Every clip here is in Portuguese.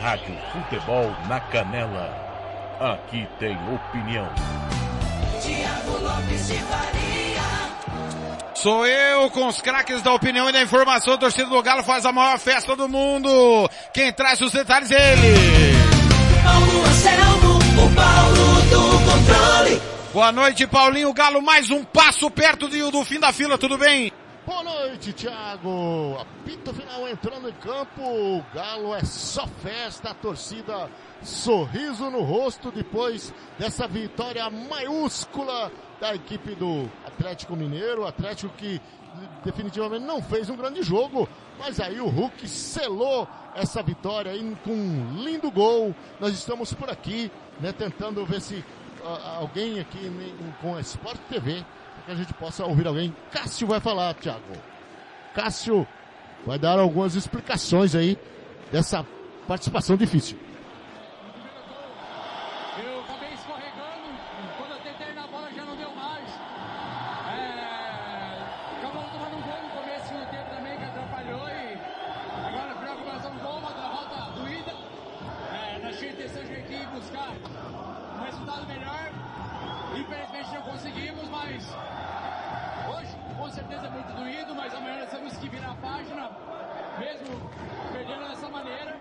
Rádio Futebol na Canela. Aqui tem opinião. Tiago Lopes de Faria. Sou eu com os craques da opinião e da informação. A torcida do Galo faz a maior festa do mundo. Quem traz os detalhes é ele. Paulo Anselmo, o Paulo do controle. Boa noite, Paulinho Galo. Mais um passo perto do, do fim da fila. Tudo bem? Boa noite, Thiago. Apito final entrando em campo. O Galo é só festa, a torcida sorriso no rosto depois dessa vitória maiúscula da equipe do Atlético Mineiro. Atlético que definitivamente não fez um grande jogo, mas aí o Hulk selou essa vitória aí com um lindo gol. Nós estamos por aqui, né, tentando ver se uh, alguém aqui com a Sport TV que a gente possa ouvir alguém. Cássio vai falar, Thiago. Cássio vai dar algumas explicações aí dessa participação difícil. Eu acabei escorregando, quando eu tentei na bola já não deu mais. É... Tomando um gol no começo do tempo também que atrapalhou agora. É, nós tínhamos a intenção de aqui buscar um resultado melhor. Infelizmente não conseguimos, mas com certeza é muito doído, mas amanhã nós temos que virar a página, mesmo perdendo dessa maneira.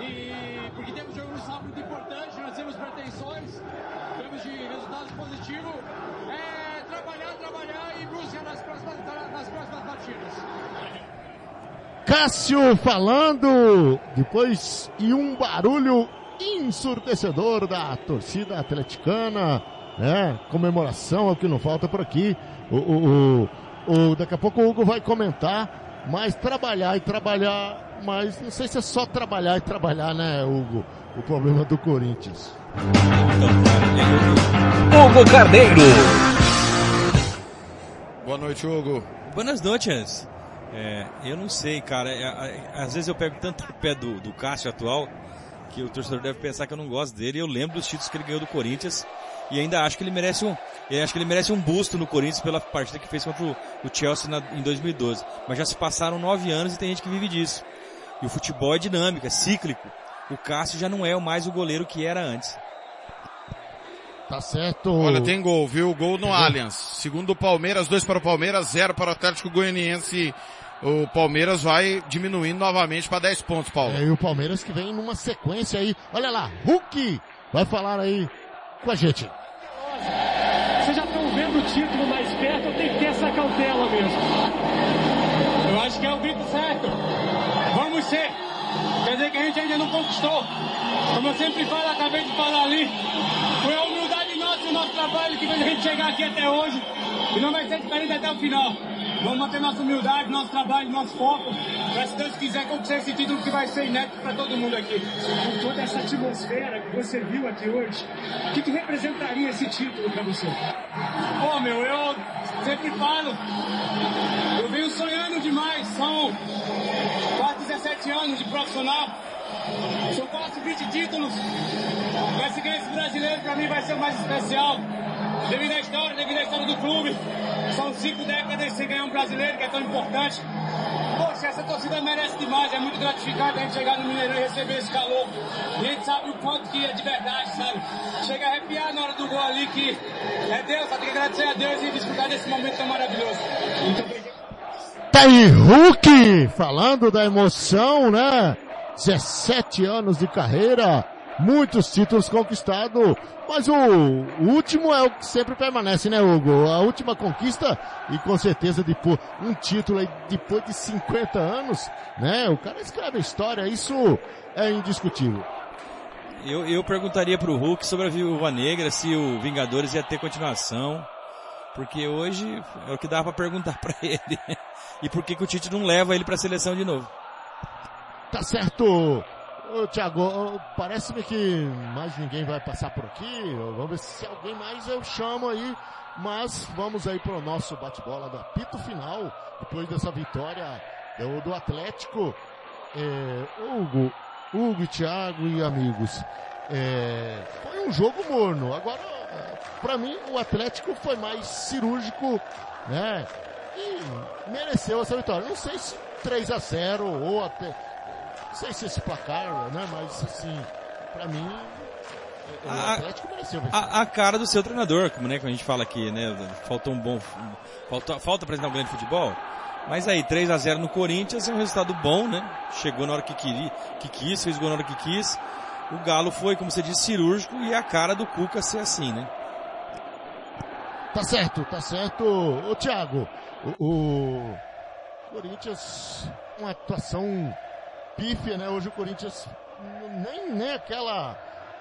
E porque temos um jogo no sábado muito importante, nós temos pretensões, temos de resultados positivos. É trabalhar, trabalhar e buscar nas próximas, nas próximas partidas. Cássio falando depois e um barulho ensurdecedor da torcida atleticana, né? Comemoração é o que não falta por aqui. O, o, o, o, daqui a pouco o Hugo vai comentar, mas trabalhar e trabalhar, mas não sei se é só trabalhar e trabalhar, né, Hugo? O problema do Corinthians. Hugo Carneiro. Boa noite, Hugo. Buenas noites. É, eu não sei, cara. É, é, às vezes eu pego tanto o pé do, do Cássio atual que o torcedor deve pensar que eu não gosto dele. Eu lembro dos títulos que ele ganhou do Corinthians e ainda acho que ele merece um, eu acho que ele merece um busto no Corinthians pela partida que fez contra o, o Chelsea na, em 2012. Mas já se passaram nove anos e tem gente que vive disso. E o futebol é dinâmico, é cíclico. O Cássio já não é mais o goleiro que era antes. Tá certo. Olha, tem gol, viu? Gol no Allianz. Segundo o Palmeiras, dois para o Palmeiras, zero para o Atlético Goianiense. O Palmeiras vai diminuindo novamente para 10 pontos, Paulo. É, e o Palmeiras que vem numa sequência aí. Olha lá, Hulk vai falar aí com a gente. Vocês já estão vendo o título mais perto, tem que ter essa cautela mesmo. Eu acho que é o grito certo. Vamos ser. Quer dizer que a gente ainda não conquistou. Como eu sempre falo, acabei de falar ali. Foi a humildade nossa e o nosso trabalho que fez a gente chegar aqui até hoje. E não vai ser diferente até o final. Vamos manter nossa humildade, nosso trabalho, nosso foco. Para se Deus quiser conquistar esse título que vai ser inédito para todo mundo aqui. Com toda essa atmosfera que você viu aqui hoje, o que, que representaria esse título para você? Pô, meu, eu sempre falo. Eu venho sonhando demais. São quase 17 anos de profissional. São quase 20 títulos. Mas esse brasileiro, para mim vai ser o mais especial. Devido à história, devido à história do clube. São cinco décadas sem ganhar um brasileiro, que é tão importante. Poxa, essa torcida merece demais. É muito gratificante a gente chegar no Mineirão e receber esse calor. E a gente sabe o quanto que é de verdade, sabe? Chega a arrepiar na hora do gol ali, que é Deus, só tem que agradecer a Deus e desfrutar desse momento tão maravilhoso. Muito. Tá aí Hulk falando da emoção, né? 17 anos de carreira, muitos títulos conquistados, mas o, o último é o que sempre permanece, né, Hugo? A última conquista, e com certeza depois, um título aí depois de 50 anos, né? O cara escreve a história, isso é indiscutível. Eu, eu perguntaria pro Hulk sobre a Viúva Negra, se o Vingadores ia ter continuação. Porque hoje é o que dá pra perguntar pra ele. E por que, que o Tite não leva ele pra seleção de novo? Tá certo. Ô, Thiago, parece-me que mais ninguém vai passar por aqui. Vamos ver se alguém mais eu chamo aí. Mas vamos aí pro nosso bate-bola do apito final. Depois dessa vitória do, do Atlético. É, Hugo, Hugo, Thiago e amigos. É, foi um jogo morno. Agora, para mim, o Atlético foi mais cirúrgico, né? E mereceu essa vitória. Não sei se 3 a 0 ou até, não sei se esse placar, né? Mas assim, para mim, o A- Atlético mereceu vencer. A, a cara do seu treinador, como, né, como a gente fala aqui, né? Faltou um bom. Falta, falta apresentar um grande futebol. Mas aí, 3 a 0 no Corinthians é um resultado bom, né? Chegou na hora que queria, que quis, fez gol na hora que quis. O Galo foi, como você disse, cirúrgico e é a cara do Cuca ser assim, né? Tá certo, tá certo. Ô Thiago, o, o Corinthians, uma atuação pífia, né? Hoje o Corinthians nem, nem aquela,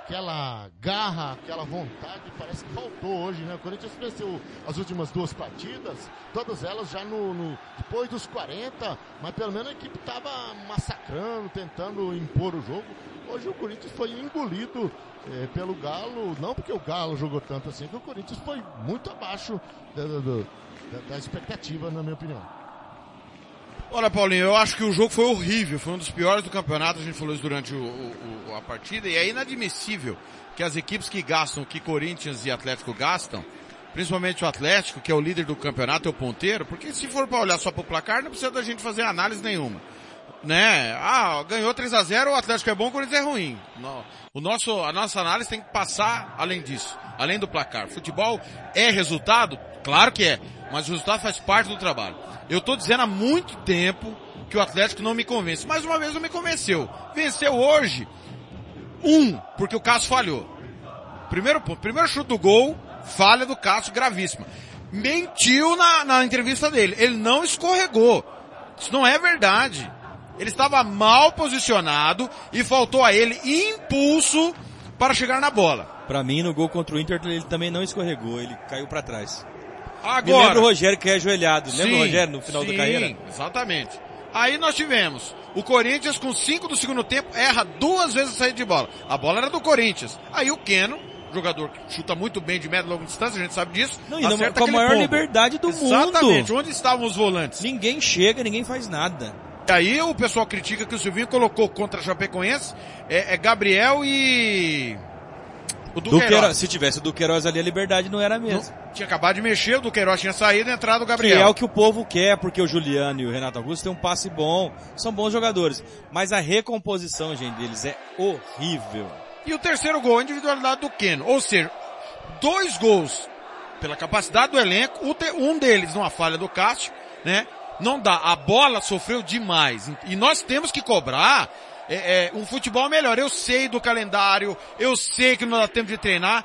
aquela garra, aquela vontade parece que faltou hoje, né? O Corinthians venceu as últimas duas partidas, todas elas já no, no- depois dos 40, mas pelo menos a equipe tava massacrando, tentando impor o jogo. Hoje o Corinthians foi engolido eh, pelo Galo, não porque o Galo jogou tanto assim, que o Corinthians foi muito abaixo da, da- da expectativa, na minha opinião. Olha, Paulinho, eu acho que o jogo foi horrível, foi um dos piores do campeonato, a gente falou isso durante o- o- o- a partida, e é inadmissível que as equipes que gastam o que Corinthians e Atlético gastam, principalmente o Atlético, que é o líder do campeonato, é o ponteiro, porque se for para olhar só pro placar, não precisa da gente fazer análise nenhuma. Né? Ah, ganhou 3 a 0 o Atlético é bom, o Corinthians é ruim. O nosso, a nossa análise tem que passar além disso, além do placar. Futebol é resultado? Claro que é, mas o resultado faz parte do trabalho. Eu tô dizendo há muito tempo que o Atlético não me convence. Mais uma vez não me convenceu. Venceu hoje. Um, porque o Cássio falhou. Primeiro ponto. Primeiro chute do gol, falha do Cássio gravíssima. Mentiu na, na entrevista dele. Ele não escorregou. Isso não é verdade. Ele estava mal posicionado e faltou a ele impulso para chegar na bola. Pra mim, no gol contra o Inter, ele também não escorregou, ele caiu pra trás. Me Agora, lembra o Rogério que é ajoelhado. Lembra o Sim, Rogério no final sim, da carreira? exatamente. Aí nós tivemos o Corinthians com 5 do segundo tempo, erra duas vezes a saída de bola. A bola era do Corinthians. Aí o Keno, jogador que chuta muito bem de média e longa distância, a gente sabe disso. Não, e não- com a maior liberdade do Exatamente. mundo. Onde estavam os volantes? Ninguém chega, ninguém faz nada. Aí o pessoal critica que o Silvinho colocou contra a Chapecoense é, é Gabriel e o Duqueiroz. Duqueiroz, se tivesse o Duqueiroz ali, a liberdade não era a mesma. Não- Tinha acabado de mexer, o Duqueiroz tinha saído e entrado o Que Gabriel. é o que o povo quer, porque o Juliano e o Renato Augusto têm um passe bom, são bons jogadores. Mas a recomposição, gente, deles é horrível. E o terceiro gol, a individualidade do Keno. Ou seja, dois gols pela capacidade do elenco, um deles numa falha do Cássio, né? Não dá. A bola sofreu demais. E nós temos que cobrar é, é, um futebol melhor. Eu sei do calendário, eu sei que não dá tempo de treinar,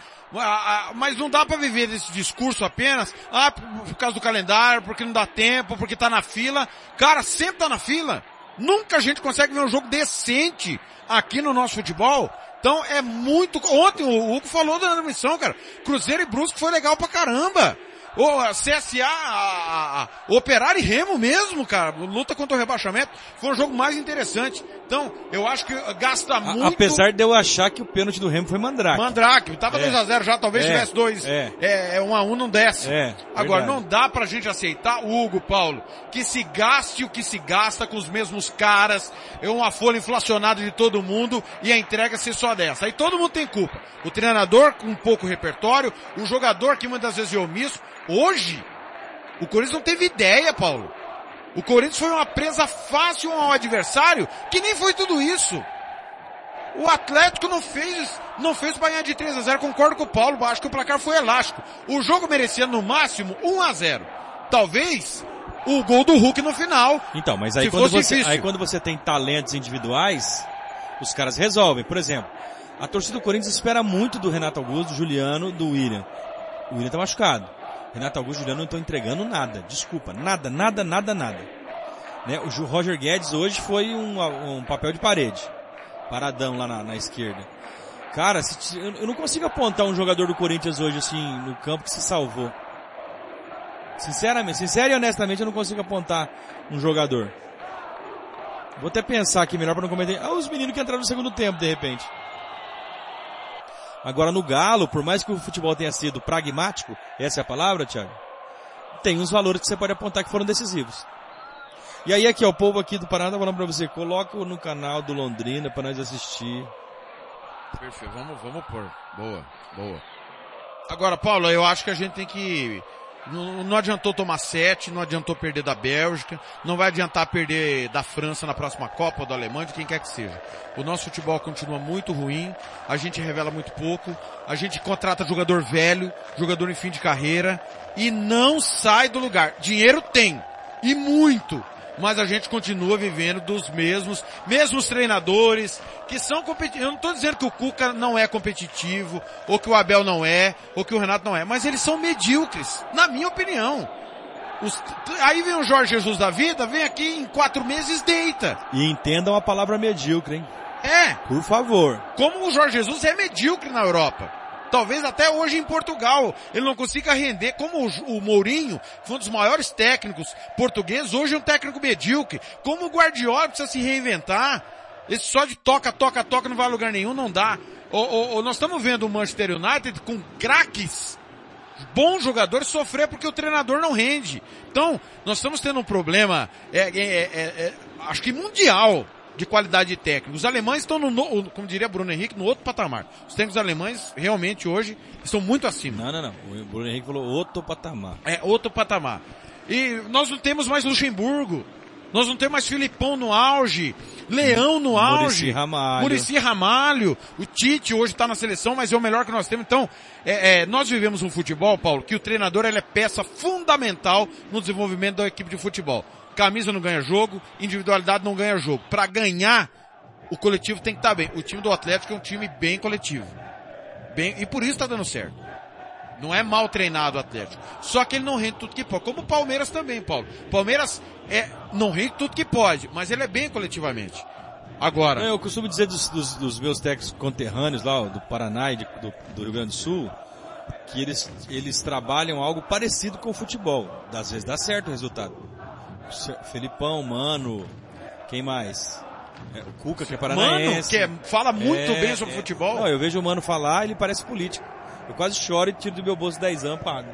mas não dá para viver desse discurso apenas, ah, por, causa do calendário, porque não dá tempo, porque tá na fila. Cara, sempre tá na fila. Nunca a gente consegue ver um jogo decente aqui no nosso futebol. Então é muito. Ontem o Hugo falou da transmissão, cara. Cruzeiro e Brusque foi legal pra caramba. O CSA, a, a, a Operário e Remo mesmo, cara. Luta contra o rebaixamento. Foi um jogo mais interessante. Então, eu acho que gasta A- muito. Apesar de eu achar que o pênalti do Remo foi Mandrake. Mandrake, tava É. 2x0 já, talvez É. tivesse dois. É. É, é um a um não desce. É, Agora, verdade. não dá pra gente aceitar, Hugo, Paulo, que se gaste o que se gasta com os mesmos caras, é uma folha inflacionada de todo mundo e a entrega ser só dessa. Aí todo mundo tem culpa. O treinador com pouco repertório, o jogador que muitas vezes é omisso. Hoje, o Corinthians não teve ideia, Paulo. O Corinthians foi uma presa fácil ao adversário, que nem foi tudo isso. O Atlético não fez, não fez pra ganhar de 3 a 0 concordo com o Paulo, acho que o placar foi elástico. O jogo merecia no máximo 1 a 0 Talvez o gol do Hulk no final. Então, mas aí quando, você, difícil. aí quando você tem talentos individuais, os caras resolvem. Por exemplo, a torcida do Corinthians espera muito do Renato Augusto, do Juliano, do William. O William tá machucado. Renato Augusto e Juliano não estão entregando nada. Desculpa, nada, nada, nada, nada. Né? O Roger Guedes hoje foi um, um papel de parede. Paradão lá na, na esquerda. Cara, se eu não consigo apontar um jogador do Corinthians hoje assim no campo que se salvou. Sinceramente, sincero e honestamente eu não consigo apontar um jogador. Vou até pensar aqui melhor para não cometer. Ah, os meninos que entraram no segundo tempo, de repente. Agora no Galo, por mais que o futebol tenha sido pragmático, essa é a palavra, Thiago, tem uns valores que você pode apontar que foram decisivos. E aí aqui, ó, o povo aqui do Paraná tá falando pra você, coloca no canal do Londrina para nós assistir. Perfeito, vamos, vamos pôr. Boa, boa. Agora, Paulo, eu acho que a gente tem que não, não adiantou tomar sete, não adiantou perder da Bélgica, não vai adiantar perder da França na próxima Copa da Alemanha, de quem quer que seja. O nosso futebol continua muito ruim, a gente revela muito pouco, a gente contrata jogador velho, jogador em fim de carreira, e não sai do lugar. Dinheiro tem, e muito mas a gente continua vivendo dos mesmos, mesmos treinadores, que são competitivos. Eu não estou dizendo que o Cuca não é competitivo, ou que o Abel não é, ou que o Renato não é, mas eles são medíocres, na minha opinião. Os, aí vem o Jorge Jesus da vida, vem aqui em quatro meses deita. E entendam a palavra medíocre, hein? É. Por favor. Como o Jorge Jesus é medíocre na Europa. Talvez até hoje em Portugal ele não consiga render como o, Mourinho, que foi um dos maiores técnicos portugueses, hoje é um técnico medíocre. Como o Guardiola precisa se reinventar. Esse só de toca, toca, toca não vai a lugar nenhum, não dá. O, o, nós estamos vendo o Manchester United com craques, bons jogadores sofrer porque o treinador não rende. Então, nós estamos tendo um problema, é, é, é, é acho que mundial de qualidade técnica. Os alemães estão no, como diria Bruno Henrique, no outro patamar. Os técnicos alemães realmente hoje estão muito acima. Não, não, não. O Bruno Henrique falou outro patamar. É, outro patamar. E nós não temos mais Luxemburgo. Nós não temos mais Filipão no auge, Leão no auge, Murici Ramalho. Murici Ramalho. O Tite hoje está na seleção, mas é o melhor que nós temos. Então, é, é, nós vivemos um futebol, Paulo, que o treinador ele é peça fundamental no desenvolvimento da equipe de futebol. Camisa não ganha jogo, individualidade não ganha jogo. Para ganhar, o coletivo tem que estar tá bem. O time do Atlético é um time bem coletivo. Bem, e por isso está dando certo. Não é mal treinado o Atlético. Só que ele não rende tudo que pode. Como o Palmeiras também, Paulo. Palmeiras é, não rende tudo que pode, mas ele é bem coletivamente. Agora. Eu costumo dizer dos, dos, dos meus técnicos conterrâneos lá, do Paraná e de, do, do Rio Grande do Sul, que eles, eles trabalham algo parecido com o futebol. Às vezes dá certo o resultado. Felipão, Mano, quem mais? É, o Cuca, que é paranaense. Mano, que é, fala muito é, bem sobre é, futebol. Não, eu vejo o Mano falar, ele parece político. Eu quase choro e tiro do meu bolso 10 anos pago.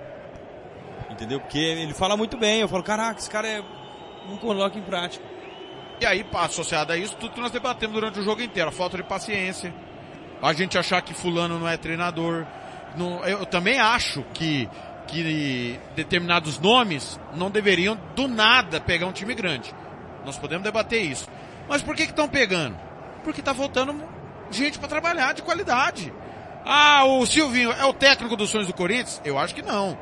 Entendeu? Porque ele fala muito bem. Eu falo, caraca, esse cara é... não coloca em prática. E aí, associado a isso, tudo que nós debatemos durante o jogo inteiro. A falta de paciência. A gente achar que fulano não é treinador. eu também acho que que determinados nomes não deveriam do nada pegar um time grande. Nós podemos debater isso. Mas por que estão pegando? Porque está faltando gente para trabalhar de qualidade. Ah, o Silvinho é o técnico dos sonhos do Corinthians? Eu acho que não.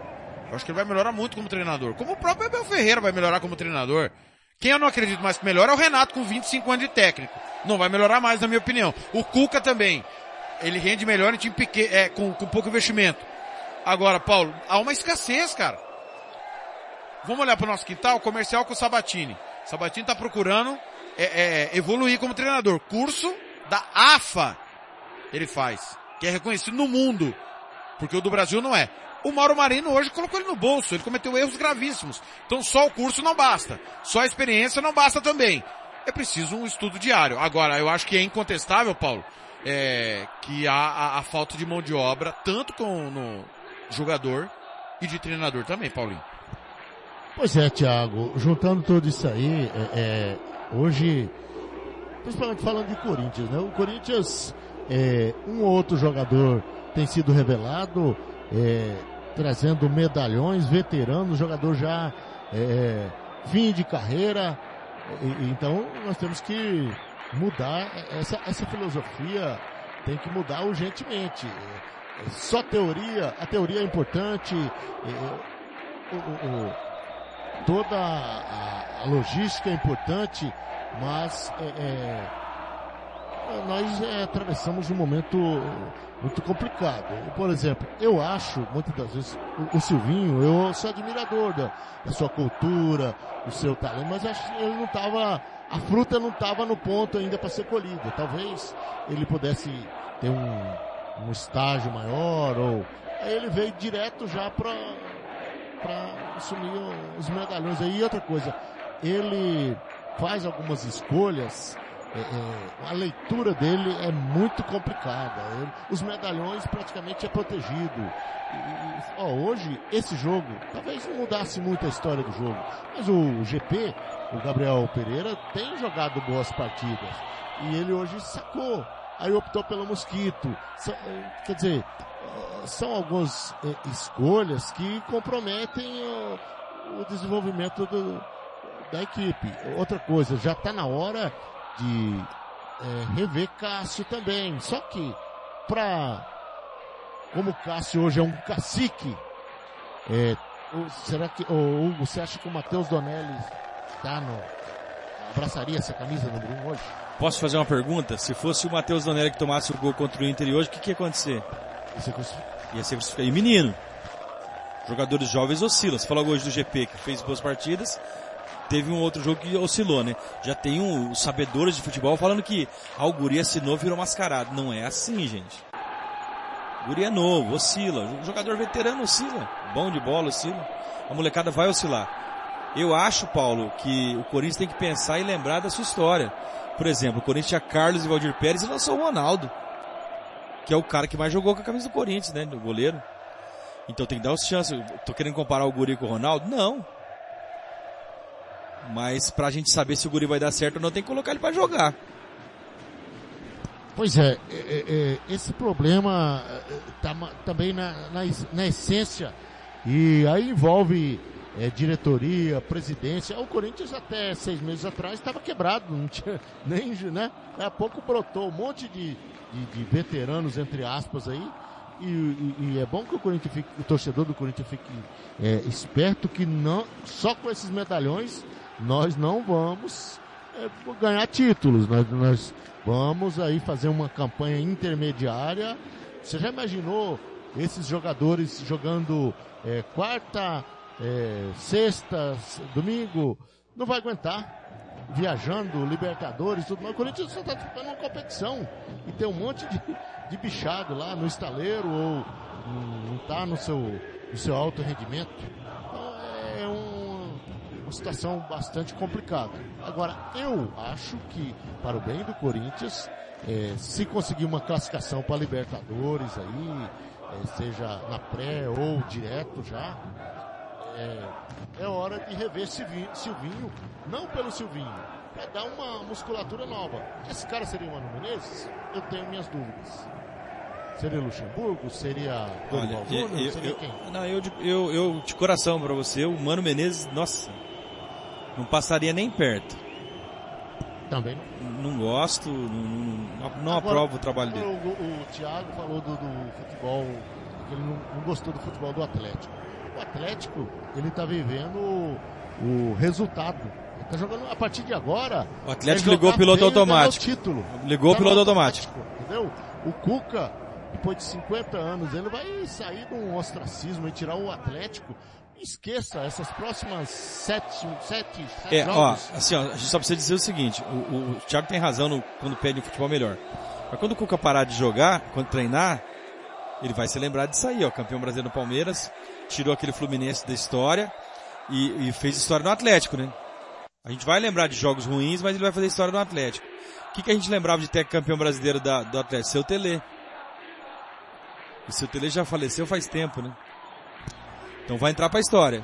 Eu acho que ele vai melhorar muito como treinador. Como o próprio Abel Ferreira vai melhorar como treinador. Quem eu não acredito mais que melhora é o Renato com 25 anos de técnico. Não vai melhorar mais, na minha opinião. O Cuca também. Ele rende melhor em time pequeno, é, com, com pouco investimento. Agora, Paulo, há uma escassez, cara. Vamos olhar para o nosso quintal, comercial com o Sabatini. Sabatini está procurando é, é, evoluir como treinador. Curso da AFA ele faz, que é reconhecido no mundo, porque o do Brasil não é. O Mauro Marino hoje colocou ele no bolso, ele cometeu erros gravíssimos. Então só o curso não basta, só a experiência não basta também. É preciso um estudo diário. Agora, eu acho que é incontestável, Paulo, é, que há a, a, falta de mão de obra, tanto com, no, jogador e de treinador também, Paulinho. Pois é, Thiago, juntando tudo isso aí, é, é, hoje, principalmente falando de Corinthians, né? O Corinthians, é, um ou outro jogador tem sido revelado, é, trazendo medalhões, veteranos, jogador já é, fim de carreira. E, então nós temos que mudar essa, essa filosofia, tem que mudar urgentemente só teoria, a teoria é importante, o, o, toda a, a, logística é importante, mas é, é, nós é, atravessamos um momento muito complicado. Por exemplo, eu acho, muitas das vezes, o, o Silvinho, eu sou admirador da, da, sua cultura, do seu talento, mas acho que ele não estava, a fruta não estava no ponto ainda para ser colhida. Talvez ele pudesse ter um um estágio maior ou aí ele veio direto já para assumir os medalhões aí. E outra coisa, ele faz algumas escolhas, a leitura dele é muito complicada. Ele, os medalhões praticamente é protegido. E, ó, hoje, esse jogo, talvez não mudasse muito a história do jogo, mas o GP, o Gabriel Pereira, tem jogado boas partidas. E ele hoje sacou. Aí optou pelo Mosquito. São, quer dizer, são algumas eh, escolhas que comprometem o, o desenvolvimento do, da equipe. Outra coisa, já está na hora de é, rever Cássio também. Só que, para como Cássio hoje é um cacique, é, será que, o Hugo, você acha que o Matheus Donelli está no, abraçaria essa camisa número 1 um hoje? Posso fazer uma pergunta? Se fosse o Matheus Donelli que tomasse o gol contra o Inter hoje, o que, que ia acontecer? Ia ser crucificado. E menino. Jogadores jovens oscilam. Você falou hoje do GP que fez boas partidas. Teve um outro jogo que oscilou, né? Já tem um, os sabedores de futebol falando que ah, o Guri assinou virou mascarado. Não é assim, gente. O Guri é novo, oscila. O jogador veterano oscila. Bom de bola, oscila. A molecada vai oscilar. Eu acho, Paulo, que o Corinthians tem que pensar e lembrar da sua história. Por exemplo, o Corinthians tinha Carlos e Valdir Pérez e lançou o Ronaldo. Que é o cara que mais jogou com a camisa do Corinthians, né? Do goleiro. Então tem que dar os chances. Tô querendo comparar o Guri com o Ronaldo? Não. Mas pra gente saber se o Guri vai dar certo ou não, tem que colocar ele pra jogar. Pois é, é, é, é esse problema é, tá também na, na, na, essência e aí envolve é, diretoria, presidência. O Corinthians até seis meses atrás estava quebrado, não tinha nem, né? Daqui a pouco brotou um monte de, de, de veteranos, entre aspas aí, e, e, e, é bom que o Corinthians fique, o torcedor do Corinthians fique é, esperto que não, só com esses medalhões nós não vamos é, ganhar títulos. Nós, nós vamos aí fazer uma campanha intermediária. Você já imaginou esses jogadores jogando é, quarta, é, sexta, domingo? Não vai aguentar. Viajando, Libertadores, tudo mais. O Corinthians só está disputando uma competição. E tem um monte de, de bichado lá no estaleiro ou não está no seu, no seu alto rendimento. Uma situação bastante complicada. Agora, eu acho que, para o bem do Corinthians, é, se conseguir uma classificação para Libertadores aí, é, seja na pré ou direto já, é, é hora de rever Silvinho, Silvinho, não pelo Silvinho, para dar uma musculatura nova. Esse cara seria o Mano Menezes? Eu tenho minhas dúvidas. Seria Luxemburgo? Seria Dorival Júnior? Seria eu, quem? Não, eu, eu, eu de coração para você, o Mano Menezes, nossa, não passaria nem perto. Também não. Não gosto, não, não, não Agora, aprovo o trabalho dele. O, o, o Thiago falou do, do futebol, que ele não, não, gostou do futebol do Atlético. O Atlético, ele tá vivendo o, o resultado. Ele tá jogando a partir de agora. O Atlético ligou o piloto automático. Título. Ligou o piloto automático. Entendeu? O Cuca, depois de 50 anos, ele vai sair de um ostracismo e tirar o Atlético esqueça essas próximas sete, sete, sete é, jogos. Ó, assim, ó, a gente só precisa dizer o seguinte, o, o, o Thiago tem razão no, quando pede um futebol melhor. Mas quando o Cuca parar de jogar, quando treinar, ele vai se lembrar disso aí, ó, campeão brasileiro no Palmeiras, tirou aquele Fluminense da história e, e fez história no Atlético, né? A gente vai lembrar de jogos ruins, mas ele vai fazer história no Atlético. O que, que a gente lembrava de ter campeão brasileiro da, do Atlético? Seu Tele. E seu Tele já faleceu faz tempo, né? Então vai entrar pra história.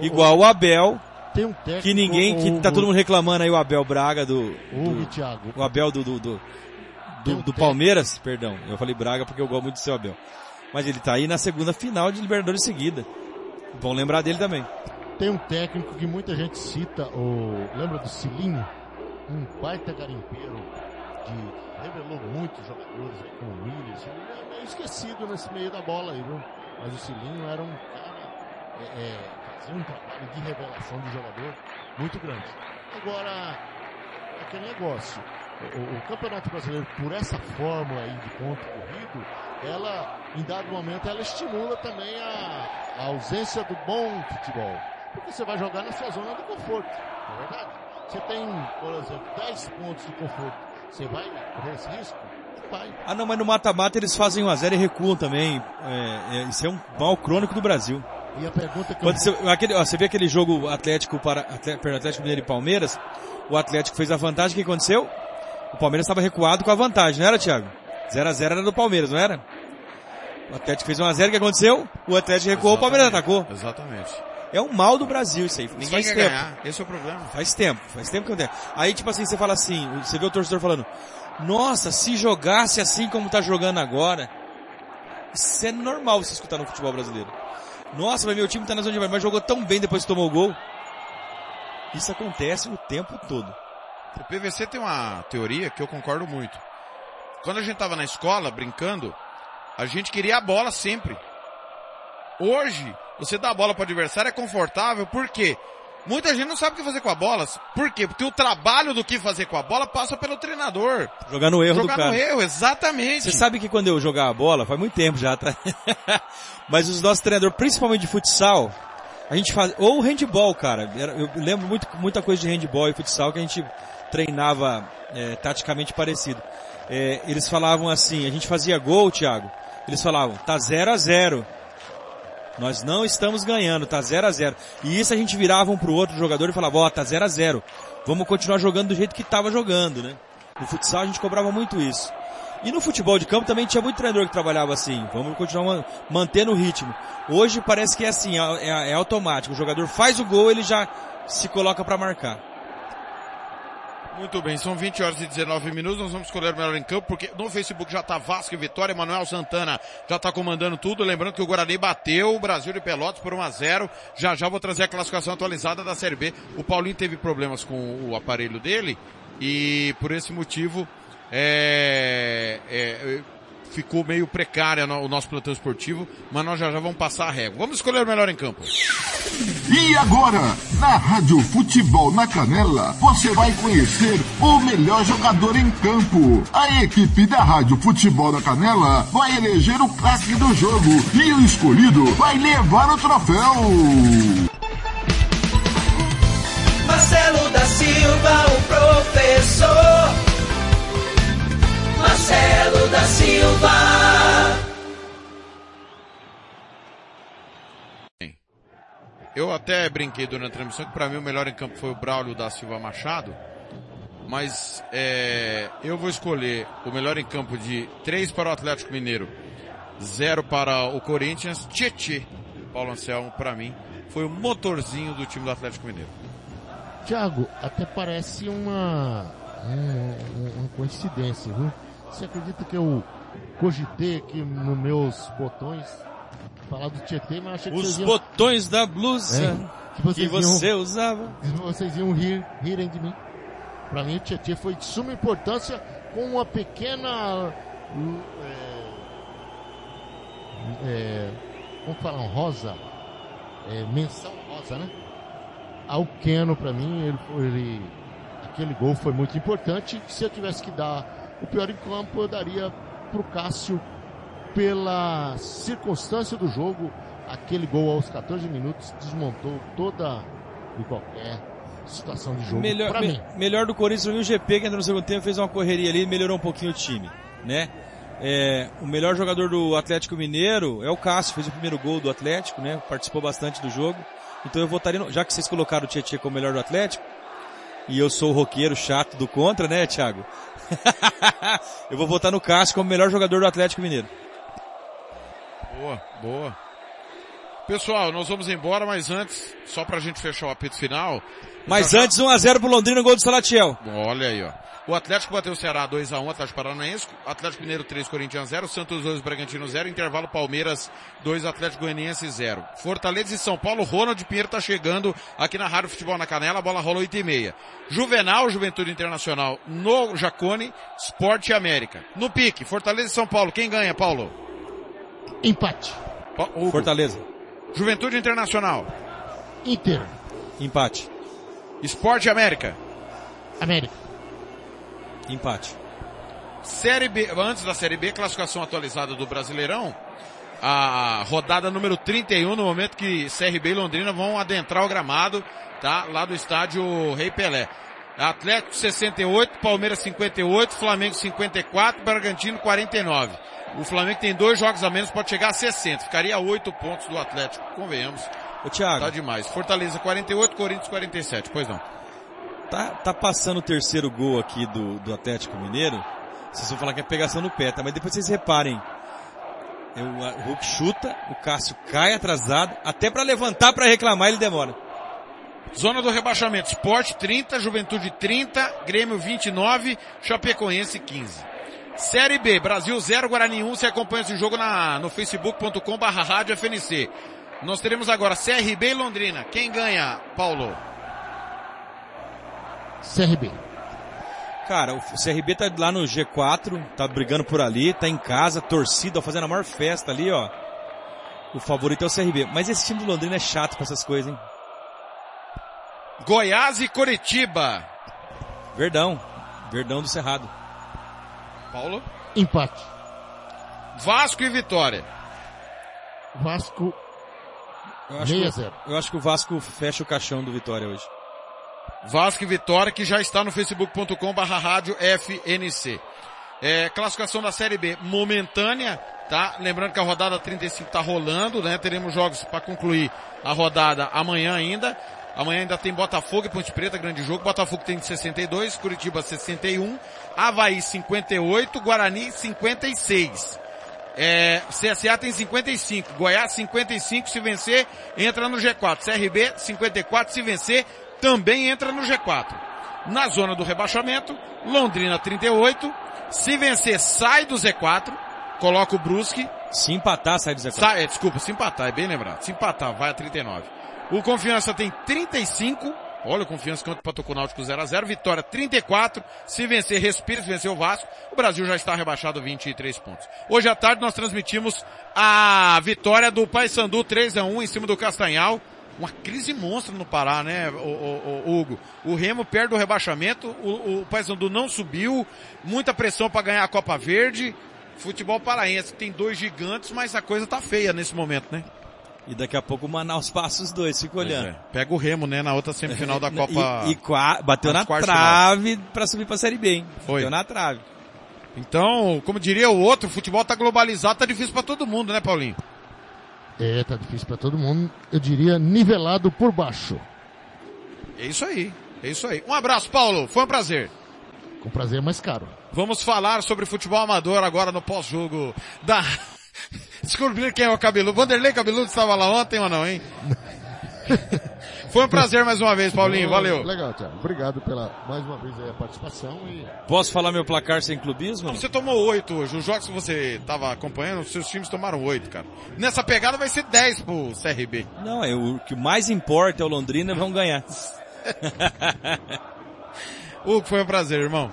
Igual o Abel, tem um técnico, que ninguém, que tá todo mundo reclamando aí o Abel Braga do, do Thiago. o Abel do, do, do, do, do Palmeiras, perdão, eu falei Braga porque eu gosto muito do seu Abel. Mas ele tá aí na segunda final de Libertadores seguida. Vão lembrar dele também. Tem um técnico que muita gente cita, o, lembra do Cilinho? Um baita garimpeiro de, revelou muitos jogadores aí com o Williams. é meio esquecido nesse meio da bola aí, viu? Mas o Cilinho era um cara é, é, fazer um trabalho de revelação do jogador muito grande. Agora, aquele negócio. O, o, Campeonato Brasileiro, por essa fórmula aí de ponto corrido, ela, em dado momento, ela estimula também a, a ausência do bom futebol. Porque você vai jogar na sua zona de conforto, não é verdade? Você tem, por exemplo, 10 pontos de conforto. Você vai correr esse risco? Vai. Ah não, mas no mata-mata eles fazem 1 a 0 e recuam também. É, é, isso é um mal crônico do Brasil. E a pergunta que Quando eu... você, aquele, ó, você vê aquele jogo Atlético para Atlético, Mineiro e Palmeiras, o Atlético fez a vantagem, o que aconteceu? O Palmeiras estava recuado com a vantagem, não era, Thiago? 0 a 0 era do Palmeiras, não era? O Atlético fez 1 a 0 o que aconteceu? O Atlético recuou, o Palmeiras atacou. Exatamente. É um mal do Brasil isso aí. Isso Ninguém faz quer tempo. ganhar. Esse é o problema. Faz tempo, faz tempo que eu tenho. Aí, tipo assim, você fala assim, você vê o torcedor falando, nossa, se jogasse assim como tá jogando agora, isso é normal você escutar no futebol brasileiro. Nossa, meu time tá na zona de mas jogou tão bem depois que tomou o gol. Isso acontece o tempo todo. O PVC tem uma teoria que eu concordo muito. Quando a gente tava na escola, brincando, a gente queria a bola sempre. Hoje, você dá a bola para o adversário é confortável, por quê? Muita gente não sabe o que fazer com a bola. Por quê? Porque o trabalho do que fazer com a bola passa pelo treinador. Jogar no erro Jogar do cara. no erro, exatamente. Você sabe que quando eu jogava bola, faz muito tempo já, tá? Mas os nossos treinadores, principalmente de futsal, a gente faz, ou handball, cara. Eu lembro muito, muita coisa de handball e futsal que a gente treinava é, taticamente parecido. É, eles falavam assim, a gente fazia gol, Thiago. Eles falavam, tá 0 a 0 Nós não estamos ganhando, tá 0 a 0 E isso a gente virava um pro outro jogador e falava, ó, tá 0 a 0 Vamos continuar jogando do jeito que tava jogando, né? No futsal a gente cobrava muito isso. E no futebol de campo também tinha muito treinador que trabalhava assim. Vamos continuar man- mantendo o ritmo. Hoje parece que é assim, é, é- é automático. O jogador faz o gol, ele já se coloca para marcar. Muito bem, são 20 horas e 19 minutos, nós vamos escolher o melhor em campo, porque no Facebook já tá Vasco e Vitória, Manuel Santana já tá comandando tudo, lembrando que o Guarani bateu o Brasil de Pelotas por 1 a 0 já já vou trazer a classificação atualizada da Série B, o Paulinho teve problemas com o aparelho dele, e por esse motivo, é, é, ficou meio precária no- o nosso plantão esportivo, mas nós já já vamos passar a régua. Vamos escolher o melhor em campo. E agora, na Rádio Futebol na Canela, você vai conhecer o melhor jogador em campo. A equipe da Rádio Futebol na Canela vai eleger o craque do jogo e o escolhido vai levar o troféu. Marcelo da Silva, o professor. Marcelo da Silva. Eu até brinquei durante a transmissão que para mim o melhor em campo foi o Braulio da Silva Machado, mas é, eu vou escolher o melhor em campo de 3 para o Atlético Mineiro, 0 para o Corinthians, Tietê, Paulo Anselmo, para mim, foi o motorzinho do time do Atlético Mineiro. Thiago, até parece uma, um- uma coincidência, viu? Você acredita que eu cogitei aqui nos meus botões falar do Tietê, mas achei que Os iam, botões da blusa É, que que você iam, usava. que vocês iam rir, rirem de mim. Pra mim o Tietê foi de suma importância com uma pequena é, é, como falar, rosa, é, menção rosa, né? Ao Keno, pra mim, ele, ele, aquele gol foi muito importante. Se eu tivesse que dar o pior em campo, eu daria pro Cássio pela circunstância do jogo. Aquele gol aos 14 minutos desmontou toda e qualquer situação de jogo Melhor, me- melhor do Corinthians foi o GP que entrou no segundo tempo, fez uma correria ali e melhorou um pouquinho o time, né? É, o melhor jogador do Atlético Mineiro é o Cássio, fez o primeiro gol do Atlético, né? Participou bastante do jogo. Então eu votaria, no, já que vocês colocaram o Tietchan como melhor do Atlético, e eu sou o roqueiro chato do contra, né, Thiago? eu vou votar no Cássio como melhor jogador do Atlético Mineiro. Boa, boa. Pessoal, nós vamos embora, mas antes, só pra gente fechar o apito final. Mas antes 1x0 pro Londrina, gol do Salatiel. Olha aí, ó. O Atlético bateu o Ceará 2x1, Atlético Paranaense, Atlético Mineiro 3, Corinthians 0, Santos 2, Bragantino 0, intervalo Palmeiras 2, Atlético Goianiense 0. Fortaleza e São Paulo, Ronald Pinheiro tá chegando aqui na Rádio Futebol na Canela, a bola rola 8 e meia. Juvenal, Juventude Internacional no Jacone, Sport e América. No pique, Fortaleza e São Paulo, quem ganha, Paulo? Empate. Pa- Hugo. Fortaleza. Juventude Internacional, Inter. Empate. Sport e América. América. Empate. Série B, antes da Série B, classificação atualizada do Brasileirão, a rodada número 31, no momento que CRB e Londrina vão adentrar o gramado, tá? Lá do estádio Rei Pelé. Atlético 68, Palmeiras 58, Flamengo 54, Bragantino 49. O Flamengo tem dois jogos a menos, pode chegar a 60. Ficaria a 8 pontos do Atlético, convenhamos. Ô, Thiago. Tá demais. Fortaleza 48, Corinthians 47. Pois não. Tá, tá passando o terceiro gol aqui do, do Atlético Mineiro. Vocês vão falar que é pegação no pé, tá? Mas depois vocês reparem. Eu, o Hulk chuta, o Cássio cai atrasado, até para levantar para reclamar ele demora. Zona do rebaixamento. Sport 30, Juventude 30, Grêmio 29, Chapecoense 15. Série B, Brasil 0, Guarani 1. Você acompanha esse jogo na, no facebook.com barra rádio FNC. Nós teremos agora CRB e Londrina. Quem ganha, Paulo? CRB. Cara, o CRB tá lá no G4, tá brigando por ali, tá em casa, torcida, fazendo a maior festa ali, ó. O favorito é o CRB. Mas esse time do Londrina é chato pra essas coisas, hein? Goiás e Coritiba. Verdão. Verdão do Cerrado. Paulo? Empate. Vasco e Vitória. Vasco Eu acho, 6 a que, 0. eu acho que o Vasco fecha o caixão do Vitória hoje. Vasco e Vitória, que já está no facebook.com barra rádio FNC. É, classificação da Série B momentânea, tá? Lembrando que a rodada 35 tá rolando, né? Teremos jogos para concluir a rodada amanhã ainda. Amanhã ainda tem Botafogo e Ponte Preta, grande jogo. Botafogo tem 62, Curitiba 61, Havaí 58, Guarani 56. É, CSA tem 55, Goiás 55, se vencer, entra no G4. CRB 54, se vencer, também entra no G4. Na zona do rebaixamento, Londrina 38, se vencer sai do Z4, coloca o Brusque, Se empatar, sai do Zé sai, é, desculpa, se empatar, é bem lembrado, se empatar vai a 39. O Confiança tem 35, olha o Confiança contra o Pato Náutico 0 a 0 Vitória 34, se vencer respira, se vencer o Vasco, o Brasil já está rebaixado 23 pontos. Hoje à tarde nós transmitimos a vitória do Paysandu 3 a 1 em cima do Castanhal, uma crise monstra no Pará, né, o, o- o Hugo? O Remo perde o rebaixamento, o, o Paysandu não subiu, muita pressão para ganhar a Copa Verde, futebol paraense tem dois gigantes, mas a coisa tá feia nesse momento, né? E daqui a pouco o Manaus passa os dois, fica olhando. É. Pega o Remo, né, na outra semifinal da Copa. E, e bateu na trave pra subir pra Série B, hein? Foi. Bateu na trave. Então, como diria o outro, o futebol tá globalizado, tá difícil para todo mundo, né, Paulinho? É, tá difícil pra todo mundo. Eu diria nivelado por baixo. É isso aí. É isso aí. Um abraço, Paulo. Foi um prazer. Com prazer mais caro. Vamos falar sobre futebol amador agora no pós-jogo da... Descobrir quem é o Cabeludo. Vanderlei Cabeludo estava lá ontem ou não, hein? Foi um prazer mais uma vez, Paulinho. Valeu. Legal, Thiago. Obrigado pela, mais uma vez, aí, a participação e Posso falar meu placar sem clubismo? Você tomou oito hoje. Os jogos que você estava acompanhando, os seus times tomaram oito, cara. Nessa pegada vai ser 10 pro CRB. Não, é o que mais importa é o Londrina vão ganhar. Hugo, foi um prazer, irmão.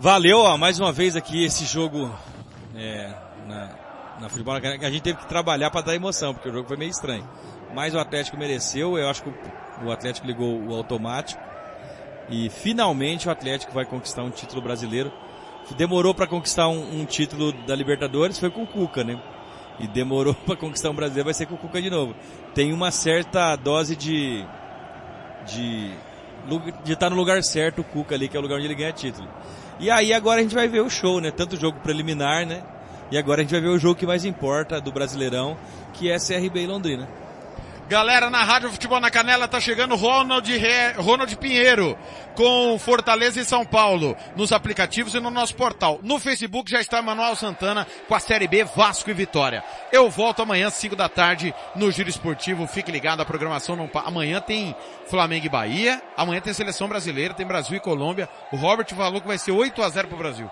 Valeu, ó, mais uma vez aqui esse jogo é, na, na futebol. A gente teve que trabalhar para dar emoção, porque o jogo foi meio estranho. Mas o Atlético mereceu, eu acho que o, Atlético ligou o automático. E finalmente o Atlético vai conquistar um título brasileiro. Demorou para conquistar um, um título da Libertadores, foi com o Cuca, né? E demorou para conquistar um brasileiro, vai ser com o Cuca de novo. Tem uma certa dose de de de estar no lugar certo o Cuca ali, que é o lugar onde ele ganha título. E aí agora a gente vai ver o show, né? Tanto jogo preliminar, né? E agora a gente vai ver o jogo que mais importa do Brasileirão, que é CRB e Londrina. Galera, na Rádio Futebol na Canela tá chegando Ronald, Re... Ronald Pinheiro com Fortaleza e São Paulo nos aplicativos e no nosso portal. No Facebook já está Manuel Santana com a Série B Vasco e Vitória. Eu volto amanhã, 5 da tarde, no Giro Esportivo. Fique ligado, a programação não. Amanhã tem Flamengo e Bahia, amanhã tem Seleção Brasileira, tem Brasil e Colômbia. O Robert falou que vai ser 8 a 0 pro Brasil.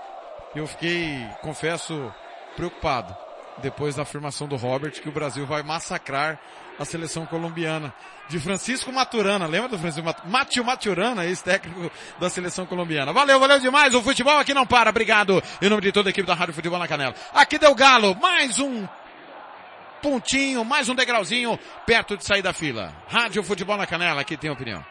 Eu fiquei, confesso, preocupado depois da afirmação do Robert que o Brasil vai massacrar a seleção colombiana. De Francisco Maturana, lembra do Francisco Maturana? Matio Maturana, ex-técnico da seleção colombiana. Valeu, valeu demais, o futebol aqui não para, obrigado. Em nome de toda a equipe da Rádio Futebol na Canela. Aqui deu galo, mais um pontinho, mais um degrauzinho, perto de sair da fila. Rádio Futebol na Canela, aqui tem opinião.